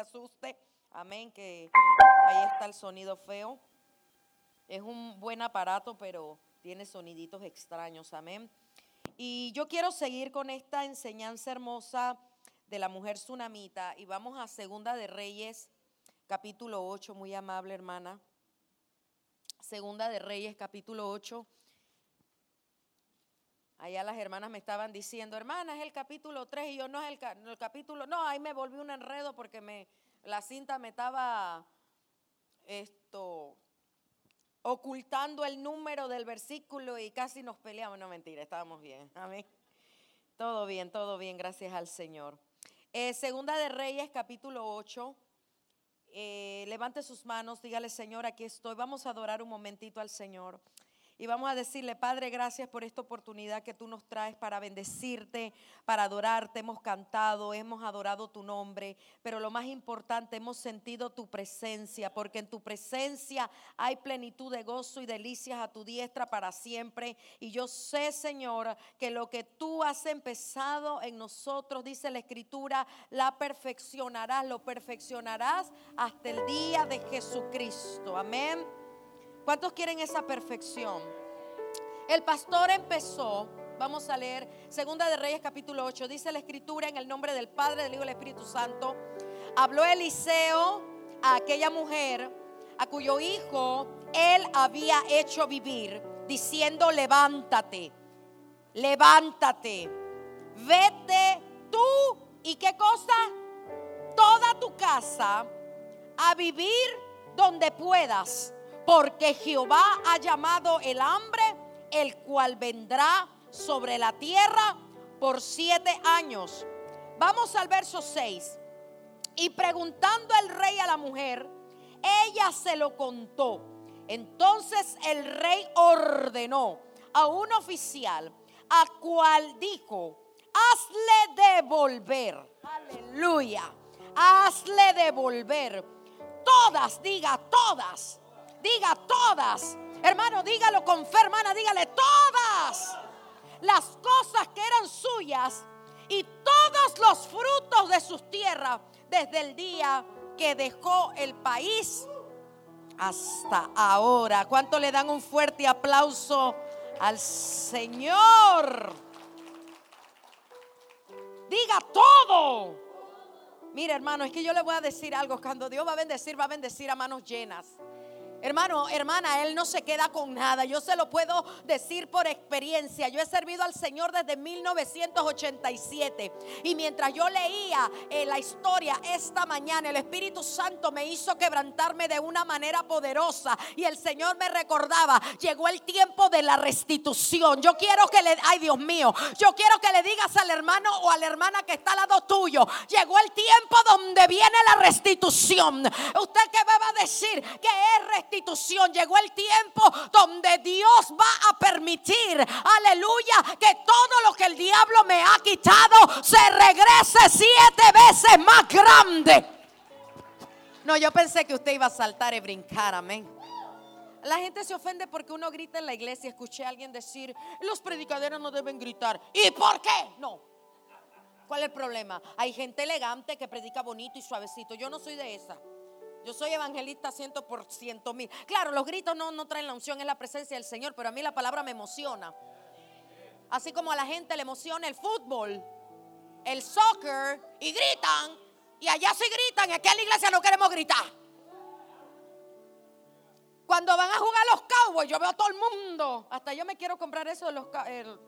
asuste. Amén, que ahí está el sonido feo. Es un buen aparato, pero tiene soniditos extraños. Amén. Y yo quiero seguir con esta enseñanza hermosa de la mujer tsunamita y vamos a Segunda de Reyes, capítulo 8, muy amable hermana. Segunda de Reyes, capítulo 8. Allá las hermanas me estaban diciendo, hermana, es el capítulo 3 y yo no es el, capítulo, no, ahí me volví un enredo porque me, la cinta me estaba esto ocultando el número del versículo y casi nos peleamos. No, mentira, estábamos bien. Amén. Todo bien, todo bien, gracias al Señor. Eh, segunda de Reyes, capítulo 8. Eh, levante sus manos, dígale, Señor, aquí estoy. Vamos a adorar un momentito al Señor. Y vamos a decirle, Padre, gracias por esta oportunidad que tú nos traes para bendecirte, para adorarte. Hemos cantado, hemos adorado tu nombre, pero lo más importante, hemos sentido tu presencia, porque en tu presencia hay plenitud de gozo y delicias a tu diestra para siempre. Y yo sé, Señor, que lo que tú has empezado en nosotros, dice la Escritura, la perfeccionarás, lo perfeccionarás hasta el día de Jesucristo. Amén. ¿Cuántos quieren esa perfección? El pastor empezó, vamos a leer Segunda de Reyes capítulo 8, dice la escritura en el nombre del Padre, del Hijo y del Espíritu Santo. Habló Eliseo a aquella mujer a cuyo hijo él había hecho vivir, diciendo, levántate, levántate, vete tú y qué cosa, toda tu casa a vivir donde puedas porque Jehová ha llamado el hambre, el cual vendrá sobre la tierra por siete años. Vamos al verso 6. Y preguntando el rey a la mujer, ella se lo contó. Entonces el rey ordenó a un oficial, a cual dijo, hazle devolver, aleluya, hazle devolver todas, diga todas Diga todas. Hermano, dígalo con fe, hermana, dígale todas las cosas que eran suyas y todos los frutos de sus tierras desde el día que dejó el país hasta ahora. ¿Cuánto le dan un fuerte aplauso al Señor? Diga todo. Mire, hermano, es que yo le voy a decir algo. Cuando Dios va a bendecir, va a bendecir a manos llenas. Hermano, hermana, Él no se queda con nada. Yo se lo puedo decir por experiencia. Yo he servido al Señor desde 1987. Y mientras yo leía eh, la historia esta mañana, el Espíritu Santo me hizo quebrantarme de una manera poderosa. Y el Señor me recordaba, llegó el tiempo de la restitución. Yo quiero que le, ay Dios mío, yo quiero que le digas al hermano o a la hermana que está al lado tuyo, llegó el tiempo donde viene la restitución. Usted que va a decir que es restitución Llegó el tiempo donde Dios va a permitir, aleluya, que todo lo que el diablo me ha quitado se regrese siete veces más grande. No, yo pensé que usted iba a saltar y brincar, amén. La gente se ofende porque uno grita en la iglesia. Escuché a alguien decir, los predicaderos no deben gritar. ¿Y por qué? No. ¿Cuál es el problema? Hay gente elegante que predica bonito y suavecito. Yo no soy de esa. Yo soy evangelista ciento por ciento mil. Claro, los gritos no, no traen la unción, es la presencia del Señor, pero a mí la palabra me emociona. Así como a la gente le emociona el fútbol, el soccer, y gritan, y allá se gritan, y aquí en la iglesia no queremos gritar. Cuando van a jugar los Cowboys, yo veo a todo el mundo. Hasta yo me quiero comprar eso de los Yo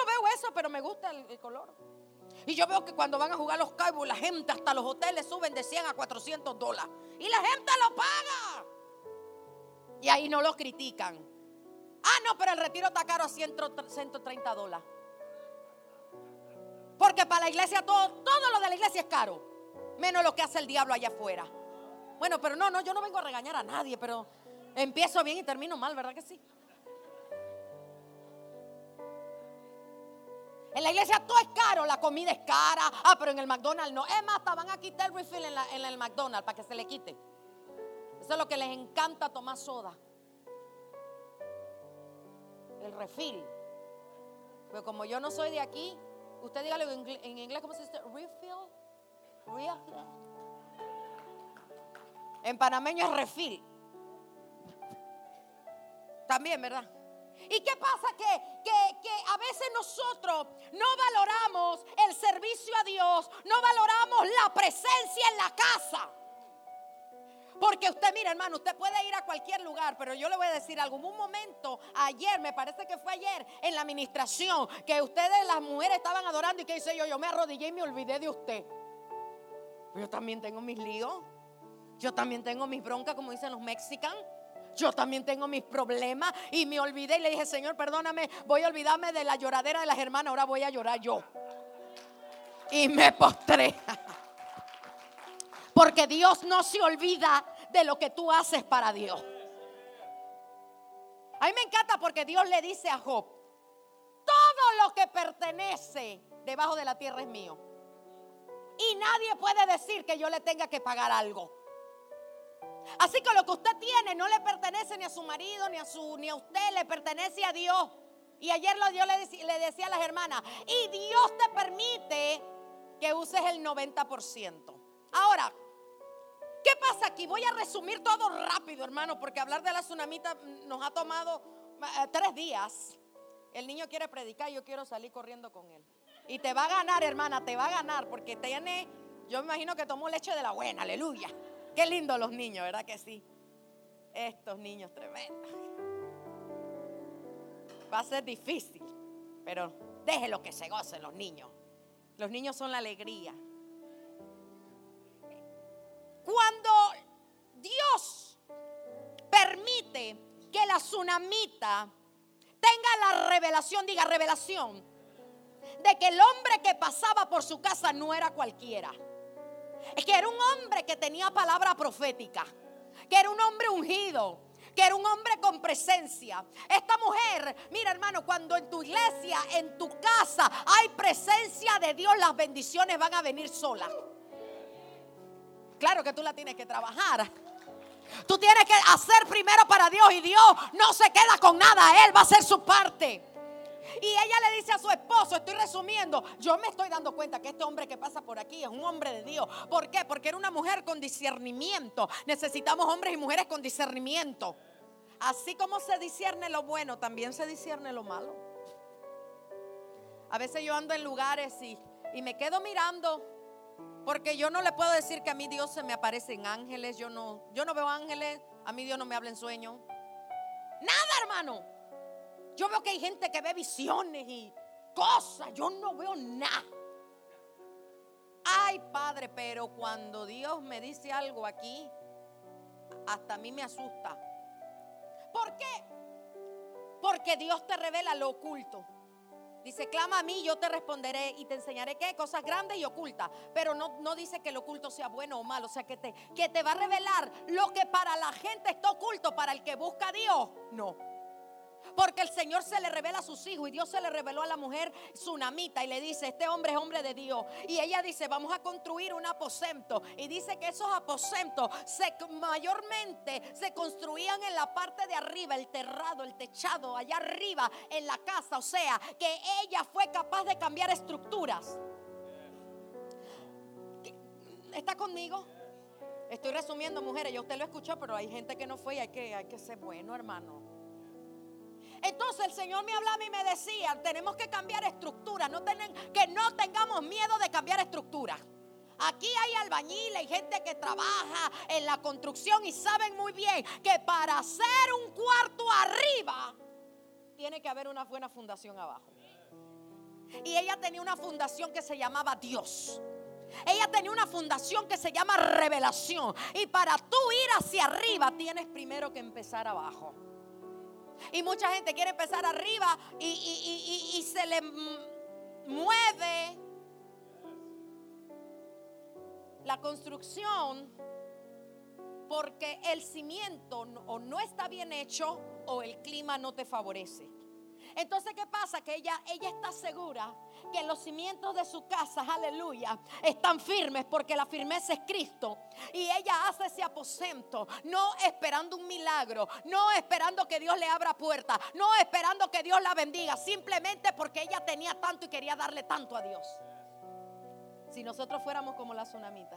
no veo eso, pero me gusta el color. Y yo veo que cuando van a jugar los Cowboys, la gente hasta los hoteles suben de 100 a 400 dólares. Y la gente lo paga. Y ahí no lo critican. Ah, no, pero el retiro está caro a 130 dólares. Porque para la iglesia todo, todo lo de la iglesia es caro. Menos lo que hace el diablo allá afuera. Bueno, pero no, no, yo no vengo a regañar a nadie, pero empiezo bien y termino mal, ¿verdad que sí? En la iglesia todo es caro, la comida es cara. Ah, pero en el McDonald's no. Es más, van a quitar el refill en, el McDonald's para que se le quite. Eso es lo que les encanta tomar soda. El refill. Pero como yo no soy de aquí, usted dígale en inglés, ¿cómo se dice? Refill. Refill. En panameño es refil. También, ¿verdad? ¿Y qué pasa? Que, que, a veces nosotros no valoramos el servicio a Dios, no valoramos la presencia en la casa. Porque usted, mira hermano, usted puede ir a cualquier lugar, pero yo le voy a decir algo. un momento, ayer, me parece que fue ayer, en la administración, que ustedes, las mujeres, estaban adorando y que dice yo, yo me arrodillé y me olvidé de usted. Yo también tengo mis líos. Yo también tengo mis broncas, como dicen los mexicanos. Yo también tengo mis problemas y me olvidé y le dije, Señor, perdóname, voy a olvidarme de la lloradera de las hermanas, ahora voy a llorar yo. Y me postré. Porque Dios no se olvida de lo que tú haces para Dios. A mí me encanta porque Dios le dice a Job, todo lo que pertenece debajo de la tierra es mío. Y nadie puede decir que yo le tenga que pagar algo. Así que lo que usted tiene no le pertenece ni a su marido, ni a, su, ni a usted, le pertenece a Dios. Y ayer le, decía, le decía a las hermanas, y Dios te permite que uses el 90%. Ahora, ¿qué pasa aquí? Voy a resumir todo rápido, hermano, porque hablar de la tsunamita nos ha tomado eh, tres días. El niño quiere predicar yo quiero salir corriendo con él. Y te va a ganar, hermana, te va a ganar, porque tiene, yo me imagino que tomó leche de la buena, aleluya. Qué lindo los niños, ¿verdad que sí? Estos niños tremendos. Va a ser difícil, pero déjelo que se gocen los niños. Los niños son la alegría. Cuando Dios permite que la tsunamita tenga la revelación, diga revelación, de que el hombre que pasaba por su casa no era cualquiera es que era un hombre que tenía palabra profética, que era un hombre ungido, que era un hombre con presencia. Esta mujer, mira hermano, cuando en tu iglesia, en tu casa hay presencia de Dios, las bendiciones van a venir solas. Claro que tú la tienes que trabajar. Tú tienes que hacer primero para Dios y Dios no se queda con nada, Él va a hacer su parte. Y ella le dice a su esposo, estoy resumiendo, yo me estoy dando cuenta que este hombre que pasa por aquí es un hombre de Dios. ¿Por qué? Porque era una mujer con discernimiento. Necesitamos hombres y mujeres con discernimiento. Así como se discierne lo bueno, también se discierne lo malo. A veces yo ando en lugares y, y me quedo mirando porque yo no le puedo decir que a mí Dios se me aparece en ángeles. Yo no, yo no veo ángeles. A mí Dios no me habla en sueño. Nada, hermano. Yo veo que hay gente que ve visiones y cosas. Yo no veo nada. Ay, Padre, pero cuando Dios me dice algo aquí, hasta a mí me asusta. ¿Por qué? Porque Dios te revela lo oculto. Dice, clama a mí, yo te responderé y te enseñaré qué cosas grandes y ocultas. Pero no, no dice que lo oculto sea bueno o malo. O sea, que te, que te va a revelar lo que para la gente está oculto, para el que busca a Dios. No. Porque el Señor se le revela a sus hijos y Dios se le reveló a la mujer tsunamita y le dice, este hombre es hombre de Dios. Y ella dice, vamos a construir un aposento. Y dice que esos aposentos se, mayormente se construían en la parte de arriba, el terrado, el techado, allá arriba en la casa. O sea, que ella fue capaz de cambiar estructuras. ¿Está conmigo? Estoy resumiendo, mujeres, yo usted lo escuchó, pero hay gente que no fue y hay que, hay que ser bueno, hermano. Entonces el Señor me hablaba y me decía, tenemos que cambiar estructura, que no tengamos miedo de cambiar estructura. Aquí hay albañiles, hay gente que trabaja en la construcción y saben muy bien que para hacer un cuarto arriba tiene que haber una buena fundación abajo. Y ella tenía una fundación que se llamaba Dios. Ella tenía una fundación que se llama revelación. Y para tú ir hacia arriba tienes primero que empezar abajo. Y mucha gente quiere empezar arriba y, se le mueve la construcción porque el cimiento o no está bien hecho o el clima no te favorece. Entonces, ¿qué pasa? Que ella, ella está segura que los cimientos de su casa, aleluya, están firmes porque la firmeza es Cristo. Y ella hace ese aposento, no esperando un milagro, no esperando que Dios le abra puerta, no esperando que Dios la bendiga, simplemente porque ella tenía tanto y quería darle tanto a Dios. Si nosotros fuéramos como la tsunamita,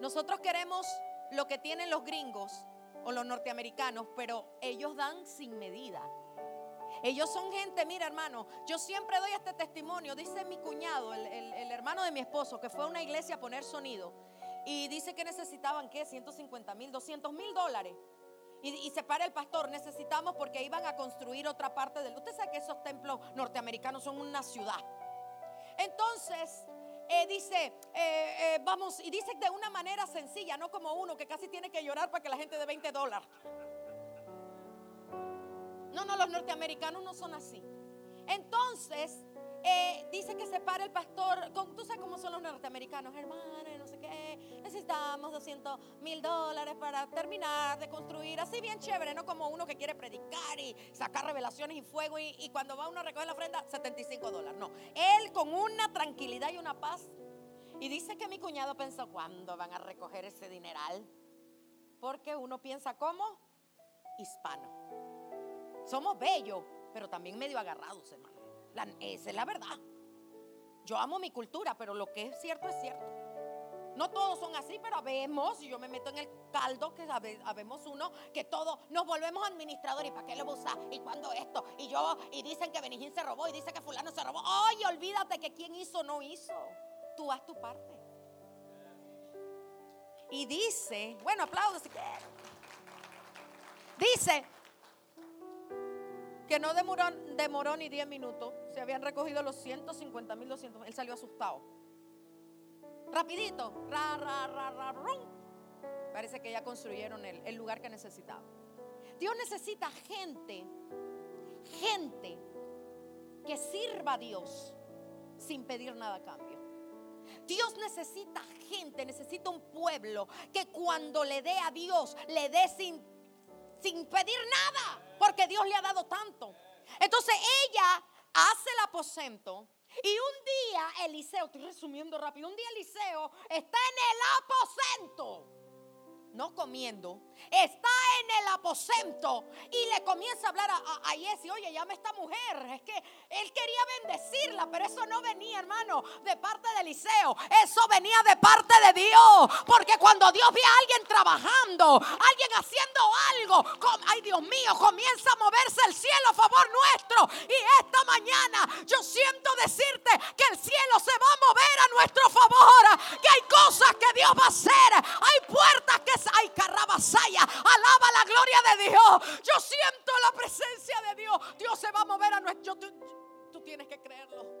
nosotros queremos lo que tienen los gringos o los norteamericanos, pero ellos dan sin medida. Ellos son gente, mira hermano, yo siempre doy este testimonio, dice mi cuñado, el, el hermano de mi esposo, que fue a una iglesia a poner sonido, y dice que necesitaban, ¿qué? 150 mil, 200 mil dólares. Y, se para el pastor, necesitamos porque iban a construir otra parte del... Usted sabe que esos templos norteamericanos son una ciudad. Entonces, eh, dice, eh, eh, vamos, y dice de una manera sencilla, no como uno que casi tiene que llorar para que la gente dé 20 dólares. No, no, los norteamericanos no son así. Entonces, eh, dice que se para el pastor, tú sabes cómo son los norteamericanos, hermanos, no sé qué, necesitamos 200 mil dólares para terminar de construir, así bien chévere, no como uno que quiere predicar y sacar revelaciones y fuego y, cuando va uno a recoger la ofrenda, 75 dólares, no, él con una tranquilidad y una paz. Y dice que mi cuñado pensó, ¿cuándo van a recoger ese dineral? Porque uno piensa como hispano. Somos bellos, pero también medio agarrados, hermano esa es la verdad. Yo amo mi cultura, pero lo que es cierto es cierto. No todos son así, pero habemos, y yo me meto en el caldo, que habemos uno, que todos nos volvemos administradores. ¿Y para qué lo usar? ¿Y cuando esto? Y yo, y dicen que Benijín se robó, y dice que fulano se robó. Ay, olvídate que quien hizo no hizo. Tú haz tu parte. Y dice, bueno, aplaudo si Dice, que no demoró, ni 10 minutos. Se habían recogido los 150 mil, 200 Él salió asustado. Rapidito. Ra, ra, ra, ra, Parece que ya construyeron el, el lugar que necesitaba. Dios necesita gente, gente que sirva a Dios sin pedir nada a cambio. Dios necesita gente, necesita un pueblo que cuando le dé a Dios, le dé sin, sin pedir nada porque Dios le ha dado tanto. Entonces ella hace el aposento. Y un día Eliseo, estoy resumiendo rápido, un día Eliseo está en el aposento no comiendo, está en el aposento y le comienza a hablar a, a, oye, llama a esta mujer. Es que él quería bendecirla, pero eso no venía, hermano, de parte de Eliseo. Eso venía de parte Dios. Porque cuando Dios ve a alguien trabajando, alguien haciendo algo, ay Dios mío, comienza a moverse el cielo a favor nuestro. Y esta mañana yo siento decirte que el cielo se va a mover a nuestro favor. Que hay cosas que Dios va a hacer. Hay puertas que ay, carrabasaya, alaba la gloria de Dios. Yo siento la presencia de Dios. Dios se va a mover a nuestro. Tú, tú tienes que creerlo.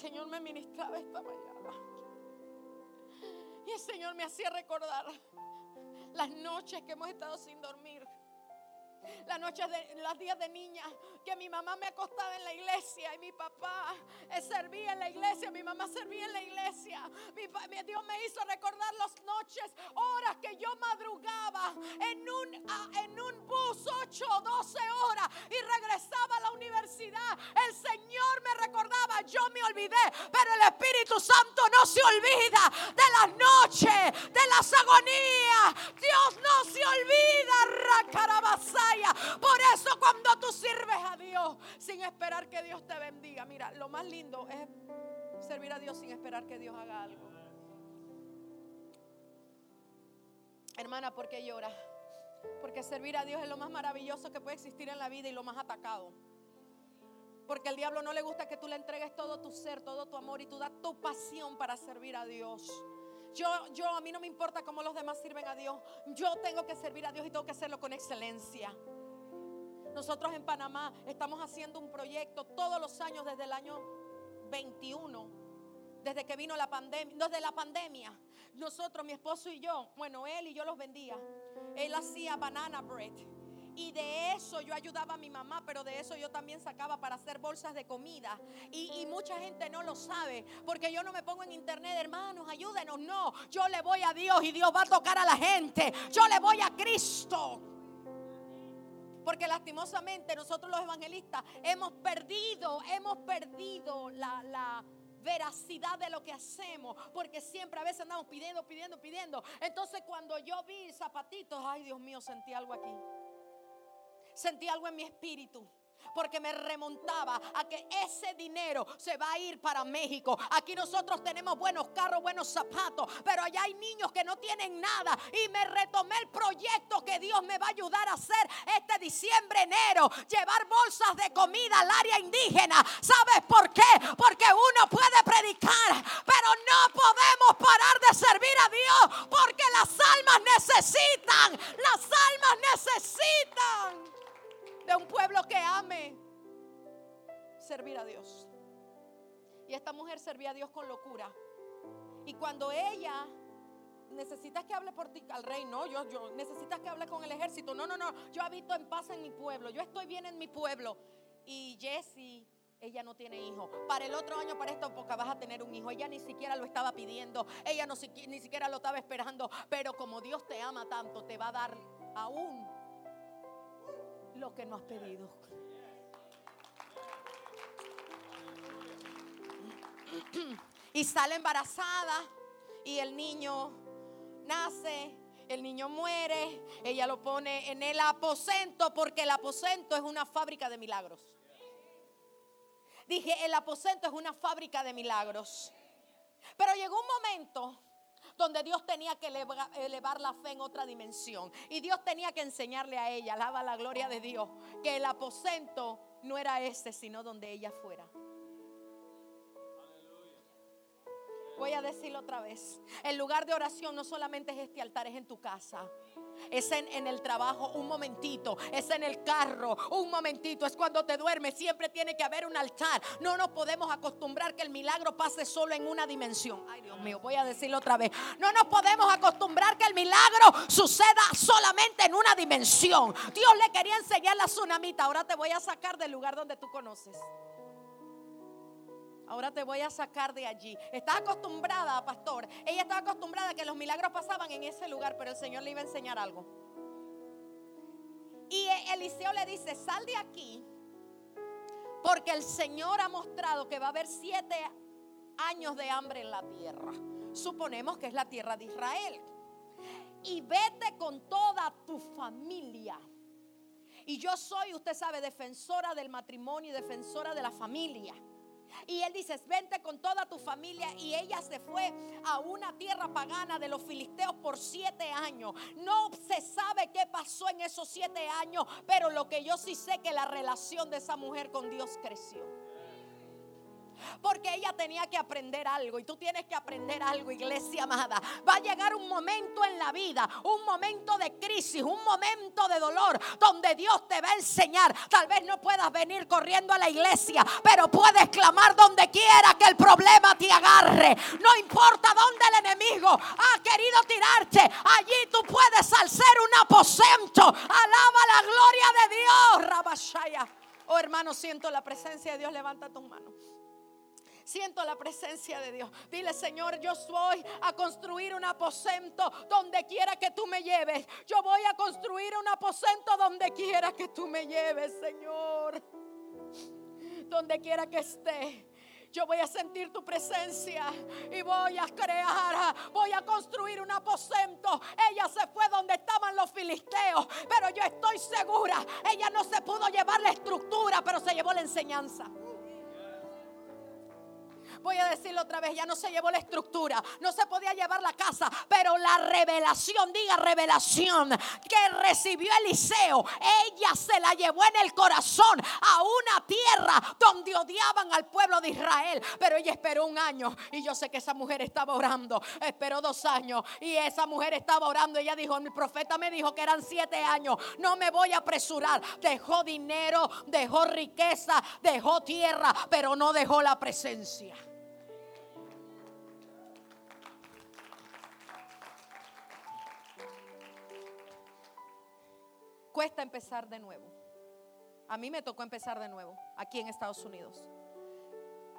Señor me ministraba esta mañana. Y el Señor me hacía recordar las noches que hemos estado sin dormir. Las noches de días de niña que mi mamá me acostaba en la iglesia y mi papá eh, servía en la iglesia, mi mamá servía en la iglesia. Dios me hizo recordar las noches, horas que yo madrugaba en un, en un bus 8 o 12 horas y regresaba a la universidad. El Señor me recordaba, yo me olvidé, pero el Espíritu Santo no se olvida de las noches, de las agonías. Dios no se olvida, Por eso cuando tú sirves a Dios sin esperar que Dios te bendiga. Mira, lo más lindo es servir a Dios sin esperar que Dios haga algo. Hermana, ¿por qué llora? Porque servir a Dios es lo más maravilloso que puede existir en la vida y lo más atacado. Porque al diablo no le gusta que tú le entregues todo tu ser, todo tu amor y tú das tu pasión para servir a Dios. Yo, yo, a mí no me importa cómo los demás sirven a Dios. Yo tengo que servir a Dios y tengo que hacerlo con excelencia. Nosotros en Panamá estamos haciendo un proyecto todos los años desde el año 21, desde que vino la pandemia, desde la pandemia. Nosotros, mi esposo y yo, bueno, él y yo los vendía. Él hacía banana bread. Y de eso yo ayudaba a mi mamá, pero de eso yo también sacaba para hacer bolsas de comida. Y, mucha gente no lo sabe, porque yo no me pongo en internet, hermanos, ayúdenos. No, yo le voy a Dios y Dios va a tocar a la gente. Yo le voy a Cristo. Porque lastimosamente nosotros los evangelistas hemos perdido, hemos perdido la, veracidad de lo que hacemos. Porque siempre a veces andamos pidiendo, pidiendo, pidiendo. Entonces cuando yo vi zapatitos, ay Dios mío, sentí algo aquí. Sentí algo en mi espíritu. porque me remontaba a que ese dinero se va a ir para México. Aquí nosotros tenemos buenos carros, buenos zapatos, pero allá hay niños que no tienen nada. Y me retomé el proyecto que Dios me va a ayudar a hacer este diciembre, enero, llevar bolsas de comida al área indígena. ¿Sabes por qué? Y cuando ella necesitas que hable por ti al rey, no, yo, yo necesitas que hable con el ejército, no, no, no, yo habito en paz en mi pueblo, yo estoy bien en mi pueblo. Y Jessie, ella no tiene hijo. Para el otro año, para esta época, vas a tener un hijo. Ella ni siquiera lo estaba pidiendo, ella no, ni siquiera lo estaba esperando, pero como Dios te ama tanto, te va a dar aún lo que no has pedido. Y sale embarazada y el niño nace, el niño muere, ella lo pone en el aposento porque el aposento es una fábrica de milagros. Dije, el aposento es una fábrica de milagros. Pero llegó un momento donde Dios tenía que elevar la fe en otra dimensión. Y Dios tenía que enseñarle a ella, alaba la gloria de Dios, que el aposento no era ese, sino donde ella fuera. Voy a decirlo otra vez. El lugar de oración no solamente es este altar, es en tu casa es en, el trabajo un momentito, es en el carro un momentito, es cuando te duermes, siempre tiene que haber un altar. No nos podemos acostumbrar que el milagro pase solo en una dimensión. Ay Dios mío, voy a decirlo otra vez. No nos podemos acostumbrar que el milagro suceda solamente en una dimensión. Dios le quería enseñar la tsunamita, ahora te voy a sacar del lugar donde tú conoces. Ahora te voy a sacar de allí. Estás acostumbrada, pastor. Ella estaba acostumbrada a que los milagros pasaban en ese lugar, pero el Señor le iba a enseñar algo. Y Eliseo le dice, sal de aquí, porque el Señor ha mostrado que va a haber siete años de hambre en la tierra. Suponemos que es la tierra de Israel. Y vete con toda tu familia. Y yo soy, usted sabe, defensora del matrimonio y defensora de la familia. Y él dice, vente con toda tu familia. Y ella se fue a una tierra pagana de los filisteos por siete años. No se sabe qué pasó en esos siete años, pero lo que yo sí sé que la relación de esa mujer con Dios creció. Porque ella tenía que aprender algo y tú tienes que aprender algo, iglesia amada. Va a llegar un momento en la vida, un momento de crisis, un momento de dolor, donde Dios te va a enseñar. Tal vez no puedas venir corriendo a la iglesia, pero puedes clamar donde quiera que el problema te agarre. No importa dónde el enemigo ha querido tirarte, allí tú puedes alzar un aposento. Alaba la gloria de Dios, Rabashaya. Oh hermano, siento la presencia de Dios. Levanta tus manos. Siento la presencia de Dios. Dile, Señor, yo voy a construir un aposento donde quiera que tú me lleves. Yo voy a construir un aposento donde quiera que tú me lleves, Señor. Donde quiera que esté. Yo voy a sentir tu presencia y voy a crear, voy a construir un aposento. Ella se fue donde estaban los filisteos, pero yo estoy segura, ella no se pudo llevar la estructura, pero se llevó la enseñanza. Voy a decirlo otra vez, ya no se llevó la estructura, no se podía llevar la casa, pero la revelación, diga revelación, que recibió Eliseo, ella se la llevó en el corazón a una tierra donde odiaban al pueblo de Israel, pero ella esperó un año y yo sé que esa mujer estaba orando, esperó dos años y esa mujer estaba orando, ella dijo, mi profeta me dijo que eran siete años, no me voy a apresurar, dejó dinero, dejó riqueza, dejó tierra, pero no dejó la presencia. Cuesta empezar de nuevo. A mí me tocó empezar de nuevo aquí en Estados Unidos.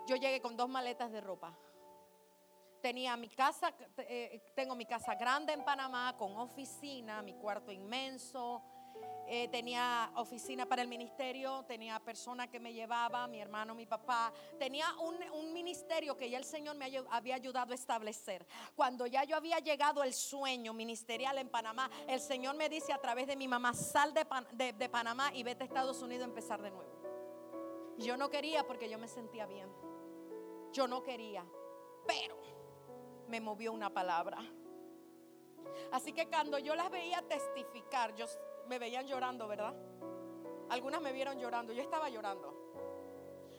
Yo llegué con dos maletas de ropa. Tenía mi casa, eh, tengo mi casa grande en Panamá con oficina, mi cuarto inmenso, eh, tenía oficina para el ministerio, tenía persona que me llevaba, mi hermano, mi papá, tenía un, ministerio que ya el Señor me había ayudado a establecer. Cuando ya yo había llegado el sueño ministerial en Panamá, el Señor me dice a través de mi mamá, sal de, de Panamá y vete a Estados Unidos a empezar de nuevo. Yo no quería porque yo me sentía bien. Yo no quería, pero me movió una palabra. Así que cuando yo las veía testificar, yo me veían llorando, ¿verdad? Algunas me vieron llorando, yo estaba llorando.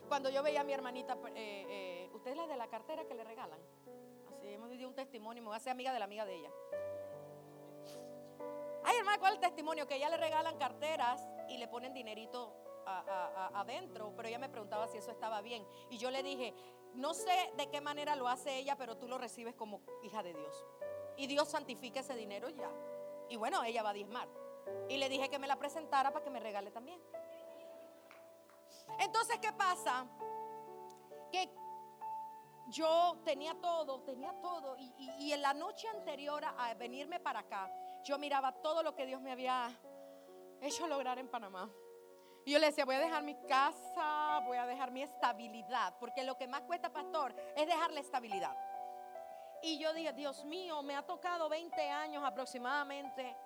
Cuando yo veía a mi hermanita, eh, eh, usted es la de la cartera que le regalan. Así hemos vivido un testimonio, me voy a amiga de la amiga de ella. Ay, hermano, ¿cuál es el testimonio? Que ella le regalan carteras y le ponen dinerito adentro, pero ella me preguntaba si eso estaba bien. Y yo le dije, no sé de qué manera lo hace ella, pero tú lo recibes como hija de Dios. Y Dios santifica ese dinero ya. Y bueno, ella va a diezmar. Y le dije que me la presentara para que me regale también. Entonces, ¿qué pasa? Que yo tenía todo, tenía todo. Y, en la noche anterior a venirme para acá, yo miraba todo lo que Dios me había hecho lograr en Panamá. Y yo le decía, voy a dejar mi casa, voy a dejar mi estabilidad, porque lo que más cuesta, pastor, es dejar la estabilidad. Y yo dije, Dios mío, me ha tocado 20 años aproximadamente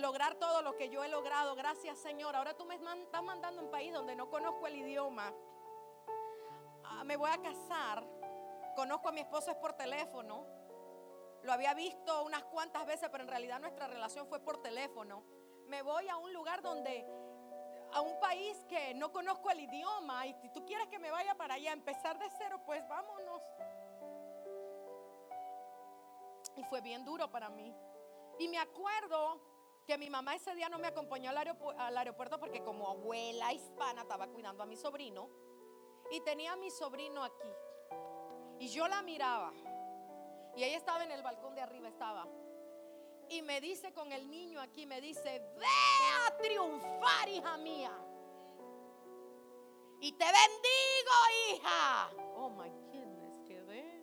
lograr todo lo que yo he logrado. Gracias, Señor. Ahora tú me estás mandando a un país donde no conozco el idioma. Ah, me voy a casar. Conozco a mi esposo es por teléfono. Lo había visto unas cuantas veces, pero en realidad nuestra relación fue por teléfono. Me voy a un lugar donde a un país que no conozco el idioma y si tú quieres que me vaya para allá, empezar de cero, pues vámonos. Y fue bien duro para mí. Y me acuerdo que mi mamá ese día no me acompañó al aeropuerto porque como abuela hispana estaba cuidando a mi sobrino y tenía a mi sobrino aquí. Y yo la miraba. Y ella estaba en el balcón de arriba, estaba y me dice con el niño aquí, me dice, ve a triunfar, hija mía. Y te bendigo, hija. Oh, my goodness, quedé.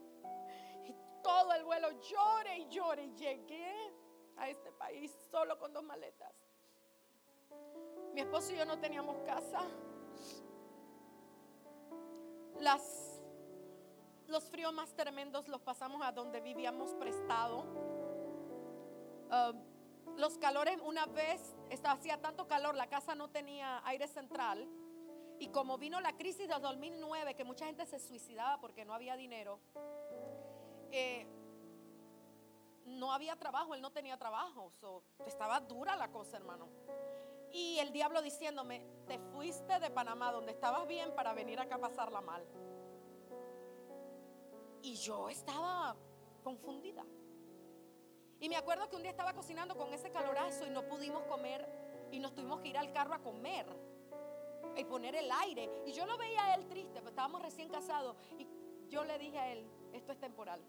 Y todo el vuelo llore y llore. Llegué a este país solo con dos maletas. Mi esposo y yo no teníamos casa. Las, los fríos más tremendos los pasamos a donde vivíamos prestado Um, los calores, una vez hacía tanto calor, la casa no tenía aire central. Y como vino la crisis del 2009, que mucha gente se suicidaba porque no había dinero, eh, no había trabajo, él no tenía trabajo. estaba dura la cosa, hermano. Y el diablo diciéndome, te fuiste de Panamá donde estabas bien para venir acá a pasarla mal. Y yo estaba confundida. Y me acuerdo que un día estaba cocinando con ese calorazo y no pudimos comer y nos tuvimos que ir al carro a comer y poner el aire. Y yo lo veía a él triste, pues estábamos recién casados y yo le dije a él, esto es temporal.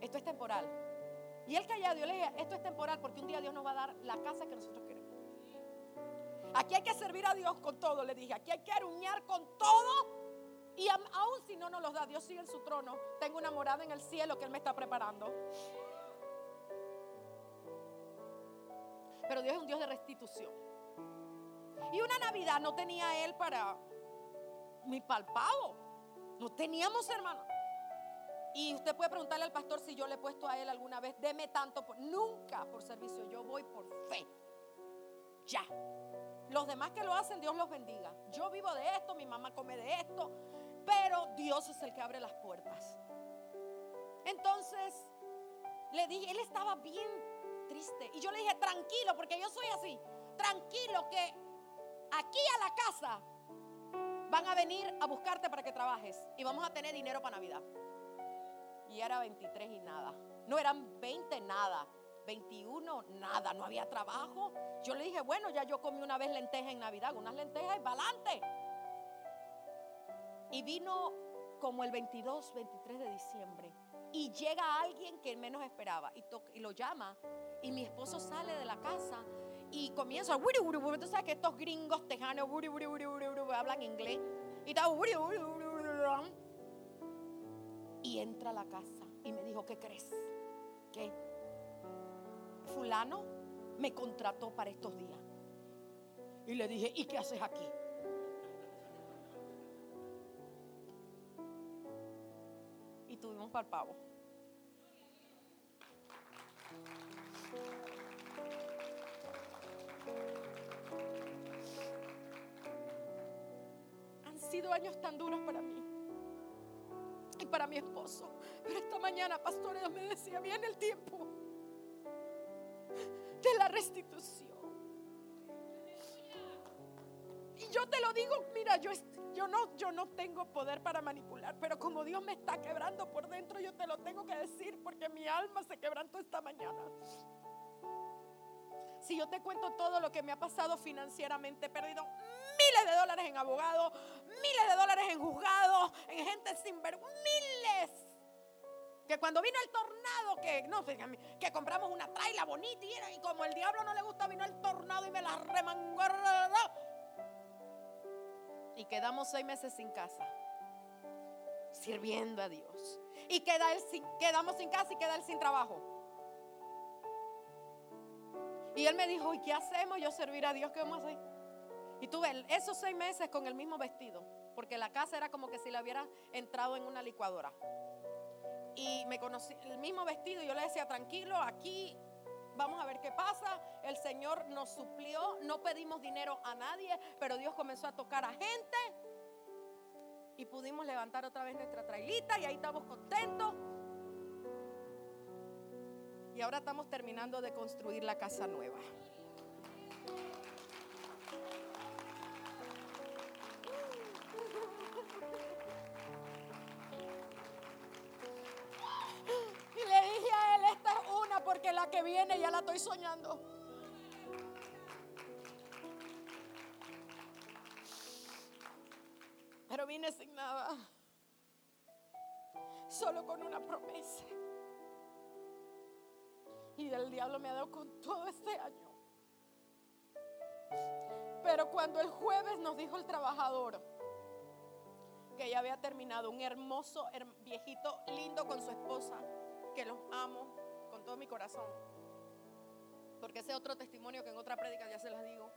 Esto es temporal. Y él callado, yo le dije, esto es temporal porque un día Dios nos va a dar la casa que nosotros queremos. Aquí hay que servir a Dios con todo, le dije. Aquí hay que aruñar con todo y aún si no nos los da, Dios sigue en su trono. Tengo una morada en el cielo que Él me está preparando. Pero Dios es un Dios de restitución. Y una Navidad no tenía Él para mi palpado. No teníamos hermano. Y usted puede preguntarle al pastor si yo le he puesto a él alguna vez, deme tanto, nunca por servicio, yo voy por fe. Ya. Los demás que lo hacen, Dios los bendiga. Yo vivo de esto, mi mamá come de esto, pero Dios es el que abre las puertas. Entonces, le dije, él estaba bien triste. Y yo le dije, tranquilo, porque yo soy así. Tranquilo que aquí a la casa van a venir a buscarte para que trabajes. Y vamos a tener dinero para Navidad. Y era 23 y nada. No eran 20 nada. 21 nada. No había trabajo. Yo le dije, bueno, ya yo comí una vez lenteja en Navidad. Unas lentejas y para adelante. Y vino como el 22, 23 de diciembre. Y llega alguien que menos esperaba y, y lo llama. Y mi esposo sale de la casa y comienza. Tú sabes que estos gringos tejanos hablan inglés. Y Y entra a la casa y me dijo: ¿Qué crees? Que Fulano me contrató para estos días. Y le dije: ¿Y qué haces aquí? tuvimos para el pavo. sido años tan duros para mí y para mi esposo. Pero esta mañana, pastor, Dios me decía, viene el tiempo de la restitución. Y yo te lo digo, mira, yo, yo, no, yo no tengo poder para manipular, pero como Dios me está quebrando por dentro, yo te lo tengo que decir porque mi alma se quebrantó esta mañana. Si yo te cuento todo lo que me ha pasado financieramente, he perdido miles de dólares en abogados, miles de dólares en juzgados, en gente sin vergüenza, miles. Que cuando vino el tornado, que no que compramos una traila bonita y, como el diablo no le gusta, vino el tornado y me la remangó. Y quedamos seis meses sin casa, sirviendo a Dios. Y queda sin, quedamos sin casa y queda él sin trabajo. Y él me dijo, ¿y qué hacemos? Yo servir a Dios, ¿qué vamos a hacer? Y tuve esos seis meses con el mismo vestido, porque la casa era como que si la hubiera entrado en una licuadora. Y me conocí el mismo vestido, y yo le decía, tranquilo, aquí vamos a ver qué pasa. El Señor nos suplió, no pedimos dinero a nadie, pero Dios comenzó a tocar a gente. Y pudimos levantar otra vez nuestra trailita y ahí estamos contentos. Y ahora estamos terminando de construir la casa nueva. Viene ya la estoy soñando. Pero vine sin nada, solo con una promesa. Y el diablo me ha dado con todo este año. Pero cuando el jueves nos dijo el trabajador que ya había terminado, un hermoso viejito lindo con su esposa, que los amo con todo mi corazón. Porque ese otro testimonio que en otra prédica ya se las digo.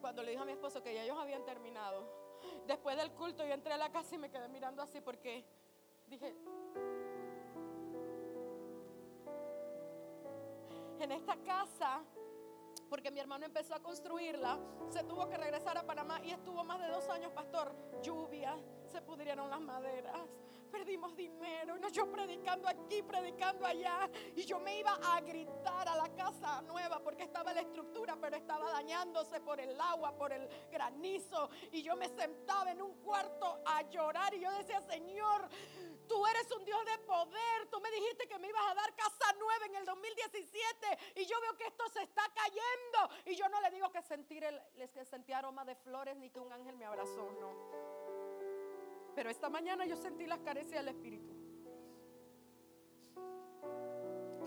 Cuando le dijo a mi esposo que ya ellos habían terminado, después del culto yo entré a la casa y me quedé mirando así porque dije, en esta casa, porque mi hermano empezó a construirla, se tuvo que regresar a Panamá y estuvo más de dos años, pastor. Lluvia, se pudrieron las maderas, perdimos dinero, y yo predicando aquí, predicando allá, y yo me iba a gritar a la casa nueva porque estaba la estructura, pero estaba dañándose por el agua, por el granizo, y yo me sentaba en un cuarto a llorar y yo decía, Señor, Tú eres un Dios de poder. Tú me dijiste que me ibas a dar casa nueva en el 2017 y yo veo que esto se está cayendo. Y yo no le digo que sentir el, que sentí aroma de flores ni que un ángel me abrazó, no. Pero esta mañana yo sentí las caricias del Espíritu.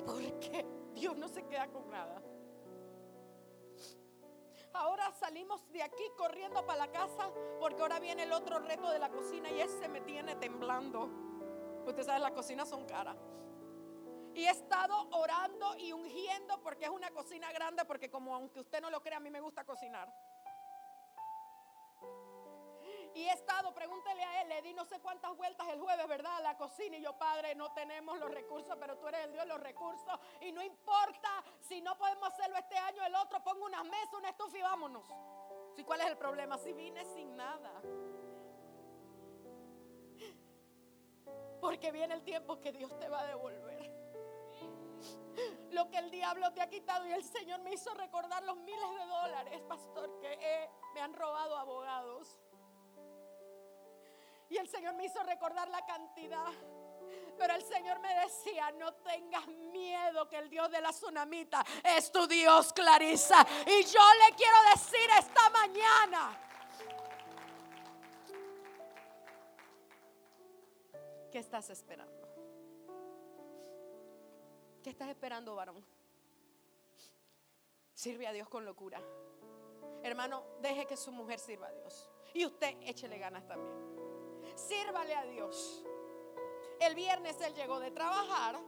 Porque Dios no se queda con nada. Ahora salimos de aquí corriendo para la casa porque ahora viene el otro reto de la cocina y ese me tiene temblando. Usted sabe, las cocinas son caras. Y he estado orando y ungiendo porque es una cocina grande, porque como aunque usted no lo crea, a mí me gusta cocinar. Y he estado, pregúntele a él, le di no sé cuántas vueltas el jueves, ¿verdad? A la cocina y yo, padre, no tenemos los recursos, pero tú eres el Dios de los recursos. Y no importa si no podemos hacerlo este año, el otro, pongo unas mesas, una estufa y vámonos. ¿Sí, ¿Cuál es el problema? Si vine sin nada. Porque viene el tiempo que Dios te va a devolver. Lo que el diablo te ha quitado y el Señor me hizo recordar los miles de dólares, pastor, que me han robado abogados. Y el Señor me hizo recordar la cantidad. Pero el Señor me decía, no tengas miedo que el Dios de la tsunamita es tu Dios, Clarisa. Y yo le quiero decir esta mañana ¿Qué estás esperando? ¿Qué estás esperando, varón? Sirve a Dios con locura. Hermano, deje que su mujer sirva a Dios. Y usted échele ganas también. Sírvale a Dios. El viernes él llegó de trabajar.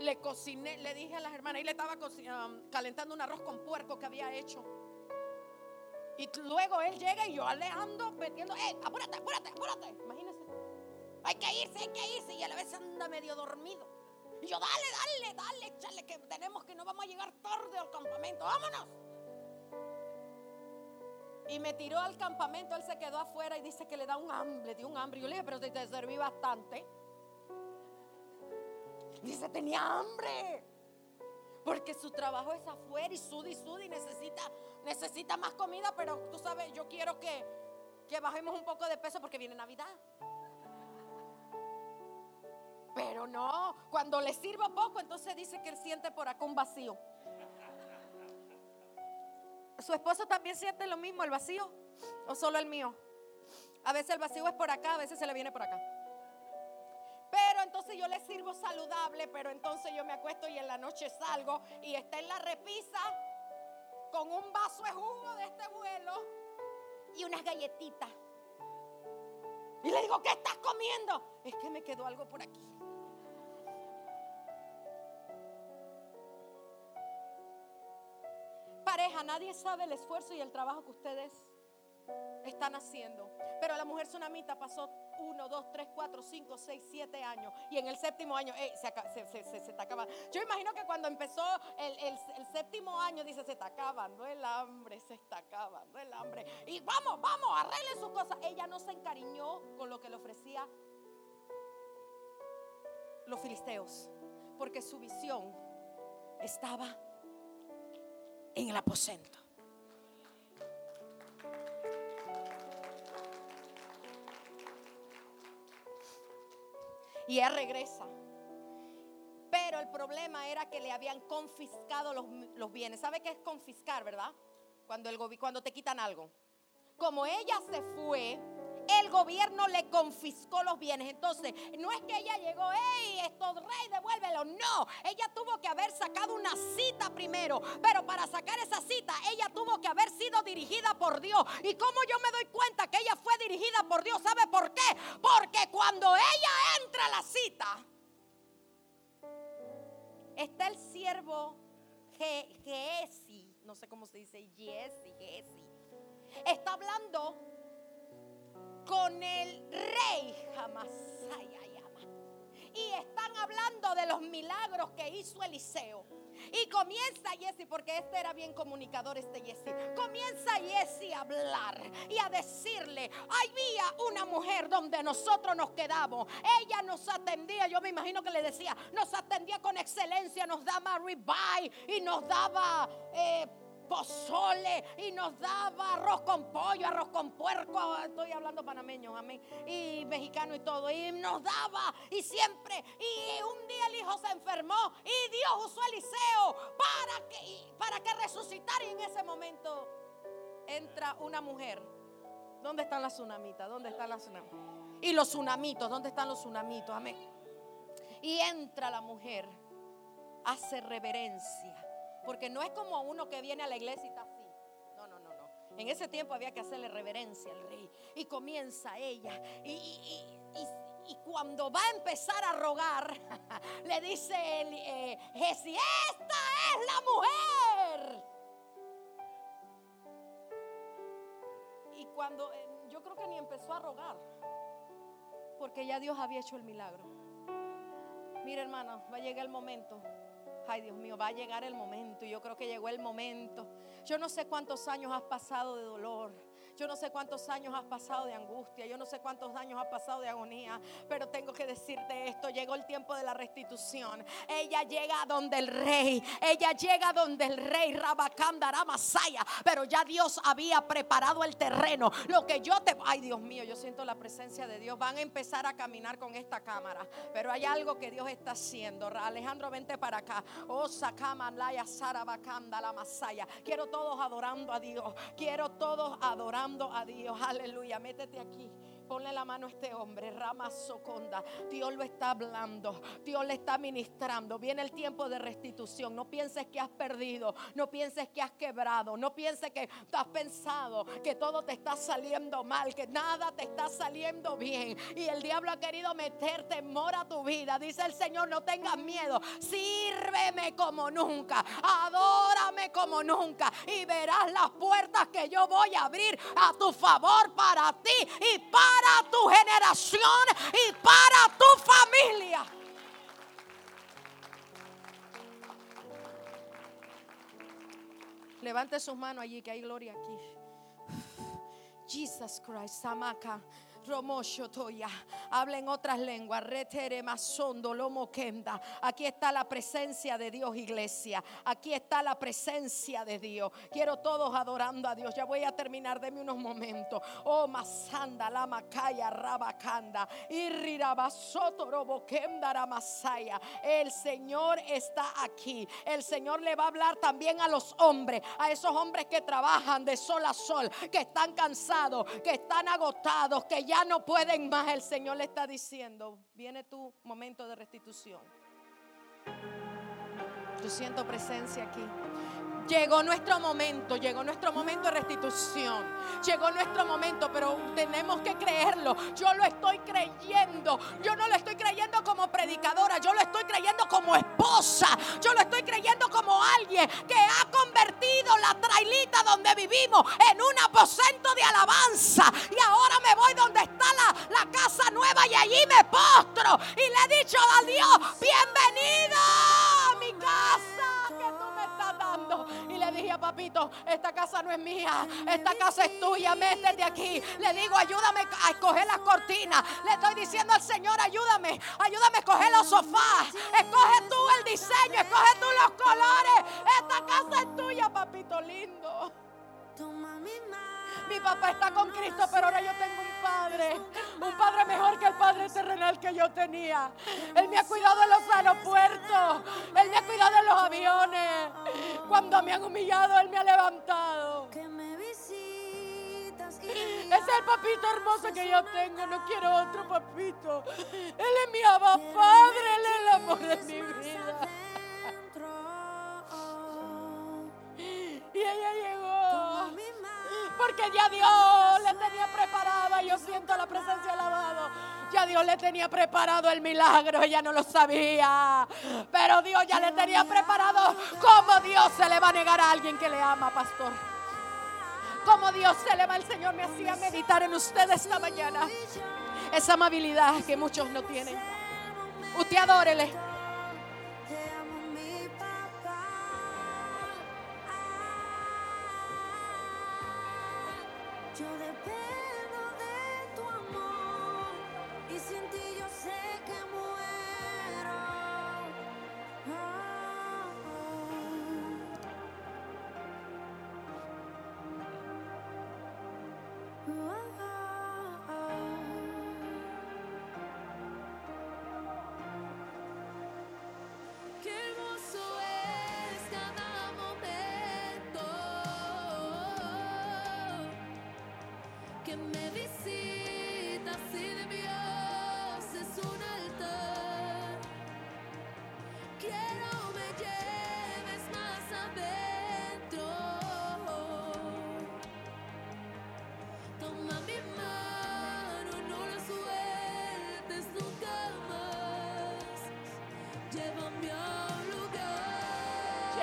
Le cociné, le dije a las hermanas, y le estaba calentando un arroz con puerco que había hecho. Y luego él llega y yo aleando, metiendo, ¡eh, apúrate, apúrate, apúrate! Imagínense. Hay que irse, hay que irse. Y a la vez anda medio dormido. Y yo, dale, dale, dale, échale, que tenemos que no vamos a llegar tarde al campamento. Vámonos. Y me tiró al campamento, él se quedó afuera y dice que le da un hambre, dio un hambre. Yo le dije, pero te, serví bastante. Dice, tenía hambre. Porque su trabajo es afuera y sudi y necesita, necesita más comida, pero tú sabes, yo quiero que, que bajemos un poco de peso porque viene Navidad. Pero no, cuando le sirvo poco, entonces dice que él siente por acá un vacío. ¿Su esposo también siente lo mismo, el vacío? ¿O solo el mío? A veces el vacío es por acá, a veces se le viene por acá. Pero entonces yo le sirvo saludable, pero entonces yo me acuesto y en la noche salgo y está en la repisa con un vaso de jugo de este vuelo y unas galletitas. Y le digo, ¿qué estás comiendo? Es que me quedó algo por aquí. Pareja, nadie sabe el esfuerzo y el trabajo que ustedes están haciendo. Pero la mujer tsunamita pasó 1, 2, 3, 4, 5, 6, 7 años. Y en el séptimo año se, se, se, está acabando. Yo imagino que cuando empezó el, séptimo año, dice, se está acabando el hambre, se está acabando el hambre. Y vamos, vamos, arregle su cosa. Ella no se encariñó con lo que le ofrecía los filisteos. Porque su visión estaba en el aposento. Y ella regresa. Pero el problema era que le habían confiscado los, bienes. ¿Sabe qué es confiscar, verdad? Cuando, el, cuando te quitan algo. Como ella se fue, el gobierno le confiscó los bienes. Entonces, no es que ella llegó, hey, esto rey, devuélvelo. No, ella haber sacado una cita primero. Pero para sacar esa cita, ella tuvo que haber sido dirigida por Dios. ¿Y cómo yo me doy cuenta que ella fue dirigida por Dios? ¿Sabe por qué? Porque cuando ella entra a la cita, está el siervo Giesi, no sé cómo se dice, Giesi, Giesi. Está hablando con el rey Jamasaya y están hablando de los milagros que hizo Eliseo. Y comienza Jesse, porque este era bien comunicador, este Jesse. Comienza Jesse a hablar y a decirle: Había una mujer donde nosotros nos quedamos. Ella nos atendía, yo me imagino que le decía, nos atendía con excelencia, nos daba ribeye y nos daba. Eh, pozole y nos daba arroz con pollo, arroz con puerco, estoy hablando panameño, amén, y mexicano y todo, y nos daba y siempre, y un día el hijo se enfermó y Dios usó a Eliseo para que, para que resucitara y en ese momento entra una mujer. ¿Dónde están las tsunamitas? ¿Dónde están las tsunamitas? Y los tsunamitos, ¿dónde están los tsunamitos? Amén. Y entra la mujer, hace reverencia porque no es como uno que viene a la iglesia y está así. No, no, no, no. En ese tiempo había que hacerle reverencia al rey. Y comienza ella. Y, cuando va a empezar a rogar, le dice eh, Jesse, esta es la mujer. Y cuando eh, yo creo que ni empezó a rogar, porque ya Dios había hecho el milagro. Mira hermana, va a llegar el momento ay Dios mío, va a llegar el momento. Y yo creo que llegó el momento. Yo no sé cuántos años has pasado de dolor. Yo no sé cuántos años has pasado de angustia, yo no sé cuántos años has pasado de agonía, pero tengo que decirte esto, llegó el tiempo de la restitución. Ella llega donde el rey, ella llega donde el rey Rabacandara Masaya, pero ya Dios había preparado el terreno. Lo que yo te, ay Dios mío, yo siento la presencia de Dios. Van a empezar a caminar con esta cámara, pero hay algo que Dios está haciendo. Alejandro, vente para acá. Oh, Laya la Masaya. Quiero todos adorando a Dios. Quiero todos adorando a Dios. Aleluya. Métete aquí. Ponle la mano a este hombre, Rama Soconda. Dios lo está hablando, Dios le está ministrando. Viene el tiempo de restitución. No pienses que has perdido, no pienses que has quebrado, no pienses que has pensado que todo te está saliendo mal, que nada te está saliendo bien. Y el diablo ha querido meter temor a tu vida. Dice el Señor, no tengas miedo, sírveme como nunca, adórame como nunca y verás las puertas que yo voy a abrir a tu favor para ti y para para tu generación y para tu familia. Levante sus manos allí, que hay gloria aquí. Jesus Christ, Samaka. Romoshotoya. Habla en otras lenguas. Retere masondo lomo. Aquí está la presencia de Dios, iglesia. Aquí está la presencia de Dios. Quiero todos adorando a Dios. Ya voy a terminar. Deme unos momentos. Oh, masanda, la macaya, rabacanda. Irrirabasoto, ramasaya. El Señor está aquí. El Señor le va a hablar también a los hombres. A esos hombres que trabajan de sol a sol. Que están cansados. Que están agotados. Que ya no pueden más. El Señor le está diciendo, viene tu momento de restitución. Yo siento presencia aquí. Llegó nuestro momento, llegó nuestro momento de restitución. Llegó nuestro momento, pero tenemos que creerlo. Yo lo estoy creyendo. Yo no lo estoy creyendo como predicadora, yo lo estoy creyendo como esposa. Yo lo estoy creyendo como alguien que ha convertido la trailita donde vivimos en un aposento de alabanza. Y ahora me voy donde está la, la casa nueva y allí me postro. Y le he dicho a Dios, esta casa no es mía, esta casa es tuya, métete aquí. Le digo, ayúdame a escoger las cortinas. Le estoy diciendo al Señor, ayúdame, ayúdame a escoger los sofás. Escoge tú el diseño, escoge tú los colores. Esta casa es tuya, papito lindo. Mi papá está con Cristo, pero ahora yo tengo un padre. Un padre mejor que el padre terrenal que yo tenía. Él me ha cuidado en los aeropuertos. Él me ha cuidado en los aviones. Cuando me han humillado, Él me ha levantado. Ese es el papito hermoso que yo tengo. No quiero otro papito. Él es mi abba padre. Él es el amor de mi vida. Y ella llegó. Porque ya Dios le tenía preparado. Yo siento la presencia del lavado. Ya Dios le tenía preparado el milagro. Ella no lo sabía. Pero Dios ya le tenía preparado. ¿Cómo Dios se le va a negar a alguien que le ama, pastor? ¿Cómo Dios se le va? El Señor me hacía meditar en usted esta mañana. Esa amabilidad que muchos no tienen. Usted adórele. Yo dependo de tu amor y sin ti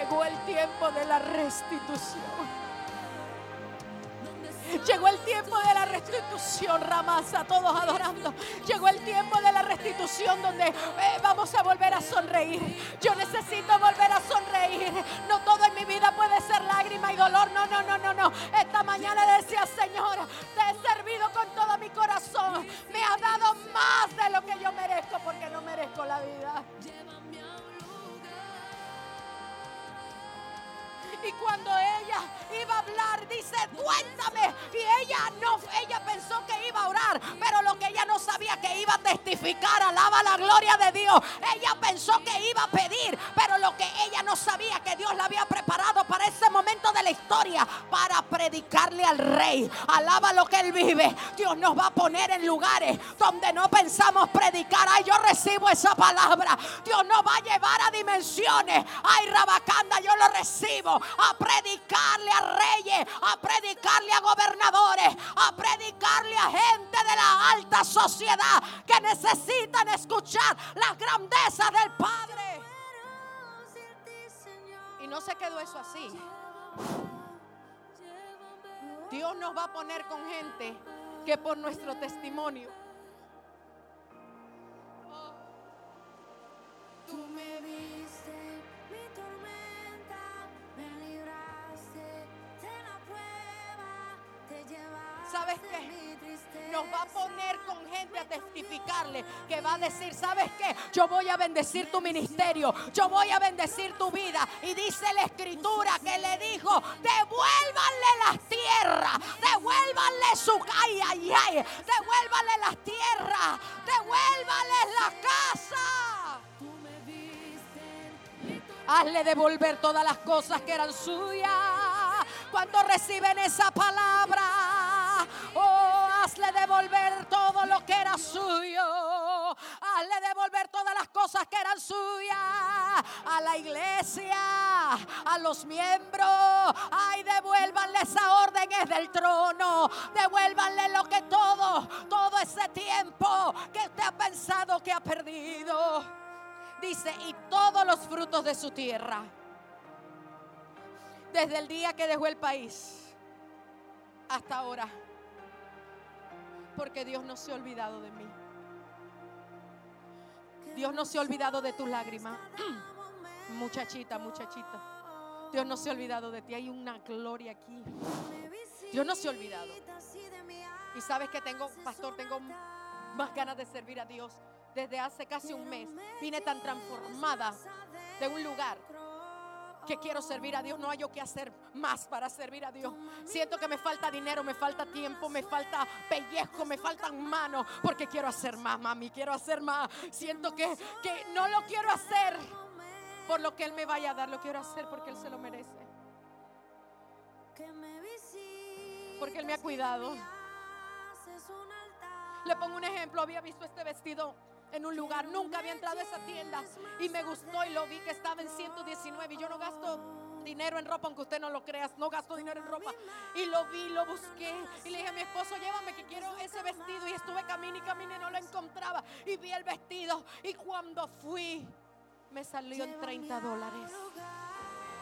Llegó el tiempo de la restitución. Llegó el tiempo de la restitución, Ramasa, todos adorando. Llegó el tiempo de la restitución donde eh, vamos a volver a sonreír. Yo necesito volver a sonreír. No todo en mi vida puede ser lágrima y dolor. No, no, no, no, no. Esta mañana decía, dice, cuéntame. Y ella no, ella pensó que iba a orar, pero lo que ella no sabía que iba a testificar, alaba la gloria de Dios. Ella pensó que iba a pedir, pero lo que ella no sabía que Dios la había ese momento de la historia, para predicarle al rey. Alaba lo que él vive. Dios nos va a poner en lugares donde no pensamos predicar. Ay, yo recibo esa palabra. Dios nos va a llevar a dimensiones. Ay, Rabacanda, yo lo recibo. A predicarle a reyes, a predicarle a gobernadores, a predicarle a gente de la alta sociedad que necesitan escuchar las grandezas del Padre. Y no se quedó eso así. Dios nos va a poner con gente que por nuestro testimonio. Tú me viste mi tormenta, me libraste de la prueba, te llevaste. Sabes qué? nos va a poner con gente a testificarle que va a decir, ¿sabes qué? Yo voy a bendecir tu ministerio, yo voy a bendecir tu vida. Y dice la escritura que le dijo, devuélvanle las tierras, devuélvanle su ay, ay, ay, devuélvanle las tierras, devuélvanle la casa. Hazle devolver todas las cosas que eran suyas. Cuando reciben esa palabra, oh, hazle devolver todo lo que era suyo. Hazle devolver todas las cosas que eran suyas a la iglesia, a los miembros. Ay, devuélvanle esa orden es del trono. Devuélvanle lo que todo, todo ese tiempo que usted ha pensado que ha perdido dice, y todos los frutos de su tierra. Desde el día que dejó el país hasta ahora. Porque Dios no se ha olvidado de mí. Dios no se ha olvidado de tus lágrimas. muchachita, muchachita. Dios no se ha olvidado de ti. Hay una gloria aquí. Dios no se ha olvidado. Y sabes que tengo, pastor, tengo más ganas de servir a Dios desde hace casi un mes. Vine tan transformada de un lugar que quiero servir a Dios. No hay yo que hacer más para servir a Dios. Siento que me falta dinero, me falta tiempo, me falta pellizco, me faltan manos, porque quiero hacer más, mami, quiero hacer más. Siento que, que no lo quiero hacer por lo que Él me vaya a dar, lo quiero hacer porque Él se lo merece. Porque Él me ha cuidado. Le pongo un ejemplo, había visto este vestido en un lugar. Nunca había entrado a esa tienda y me gustó y lo vi que estaba en 119 y yo no gasto dinero en ropa, aunque usted no lo crea, no gasto dinero en ropa. Y lo vi, lo busqué y le dije a mi esposo, llévame que quiero ese vestido. Y estuve camino y camino y no lo encontraba. Y vi el vestido y cuando fui, me salió en 30 dólares.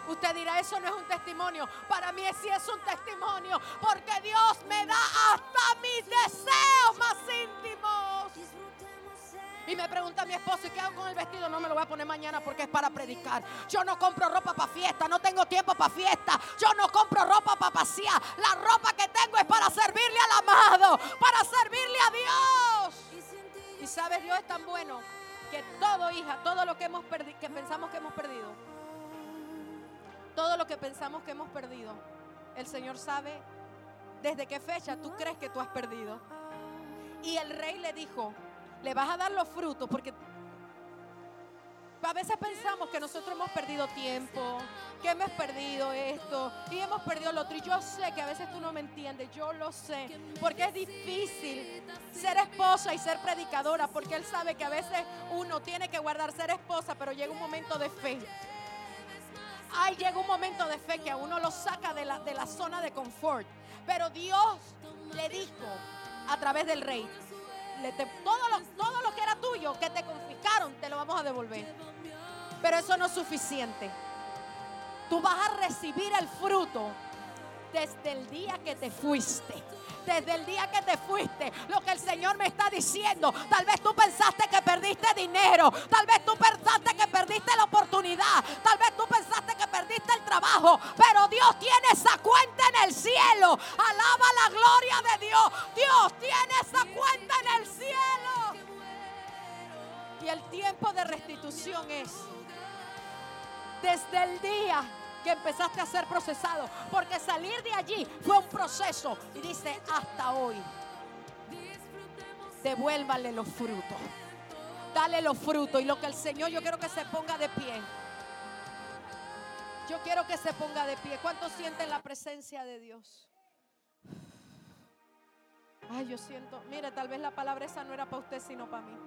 Usted dirá, eso no es un testimonio. Para mí sí es un testimonio, porque Dios me da hasta mis deseos más íntimos. Y me pregunta mi esposo, ¿y qué hago con el vestido? No me lo voy a poner mañana porque es para predicar. Yo no compro ropa para fiesta, no tengo tiempo para fiesta. Yo no compro ropa para pasear. La ropa que tengo es para servirle al amado, para servirle a Dios. Y sabes, Dios es tan bueno que todo, hija, todo lo que hemos que pensamos que hemos perdido, todo lo que pensamos que hemos perdido, el Señor sabe desde qué fecha tú crees que tú has perdido. Y el rey le dijo, le vas a dar los frutos porque a veces pensamos que nosotros hemos perdido tiempo, que hemos perdido esto y hemos perdido lo otro. Y yo sé que a veces tú no me entiendes, yo lo sé, porque es difícil ser esposa y ser predicadora, porque Él sabe que a veces uno tiene que guardar ser esposa, pero llega un momento de fe. Ay, llega un momento de fe que a uno lo saca de la, de la zona de confort. Pero Dios le dijo a través del rey, todo, lo, todo lo que era tuyo, que te confiscaron, te lo vamos a devolver. Pero eso no es suficiente. Tú vas a recibir el fruto desde el día que te fuiste desde el día que te fuiste. Lo que el Señor me está diciendo. Tal vez tú pensaste que perdiste dinero. Tal vez tú pensaste que perdiste la oportunidad. Tal vez tú pensaste que perdiste el trabajo. Pero Dios tiene esa cuenta en el cielo. Alaba la gloria de Dios. Dios tiene esa cuenta en el cielo. Y el tiempo de restitución es desde el día que empezaste a ser procesado. Porque salir de allí fue un proceso. Y dice, hasta hoy, devuélvale los frutos. Dale los frutos. Y lo que el Señor, yo quiero que se ponga de pie. Yo quiero que se ponga de pie. ¿Cuántos sienten la presencia de Dios? Ay, yo siento, mire, tal vez la palabra esa no era para usted, sino para mí.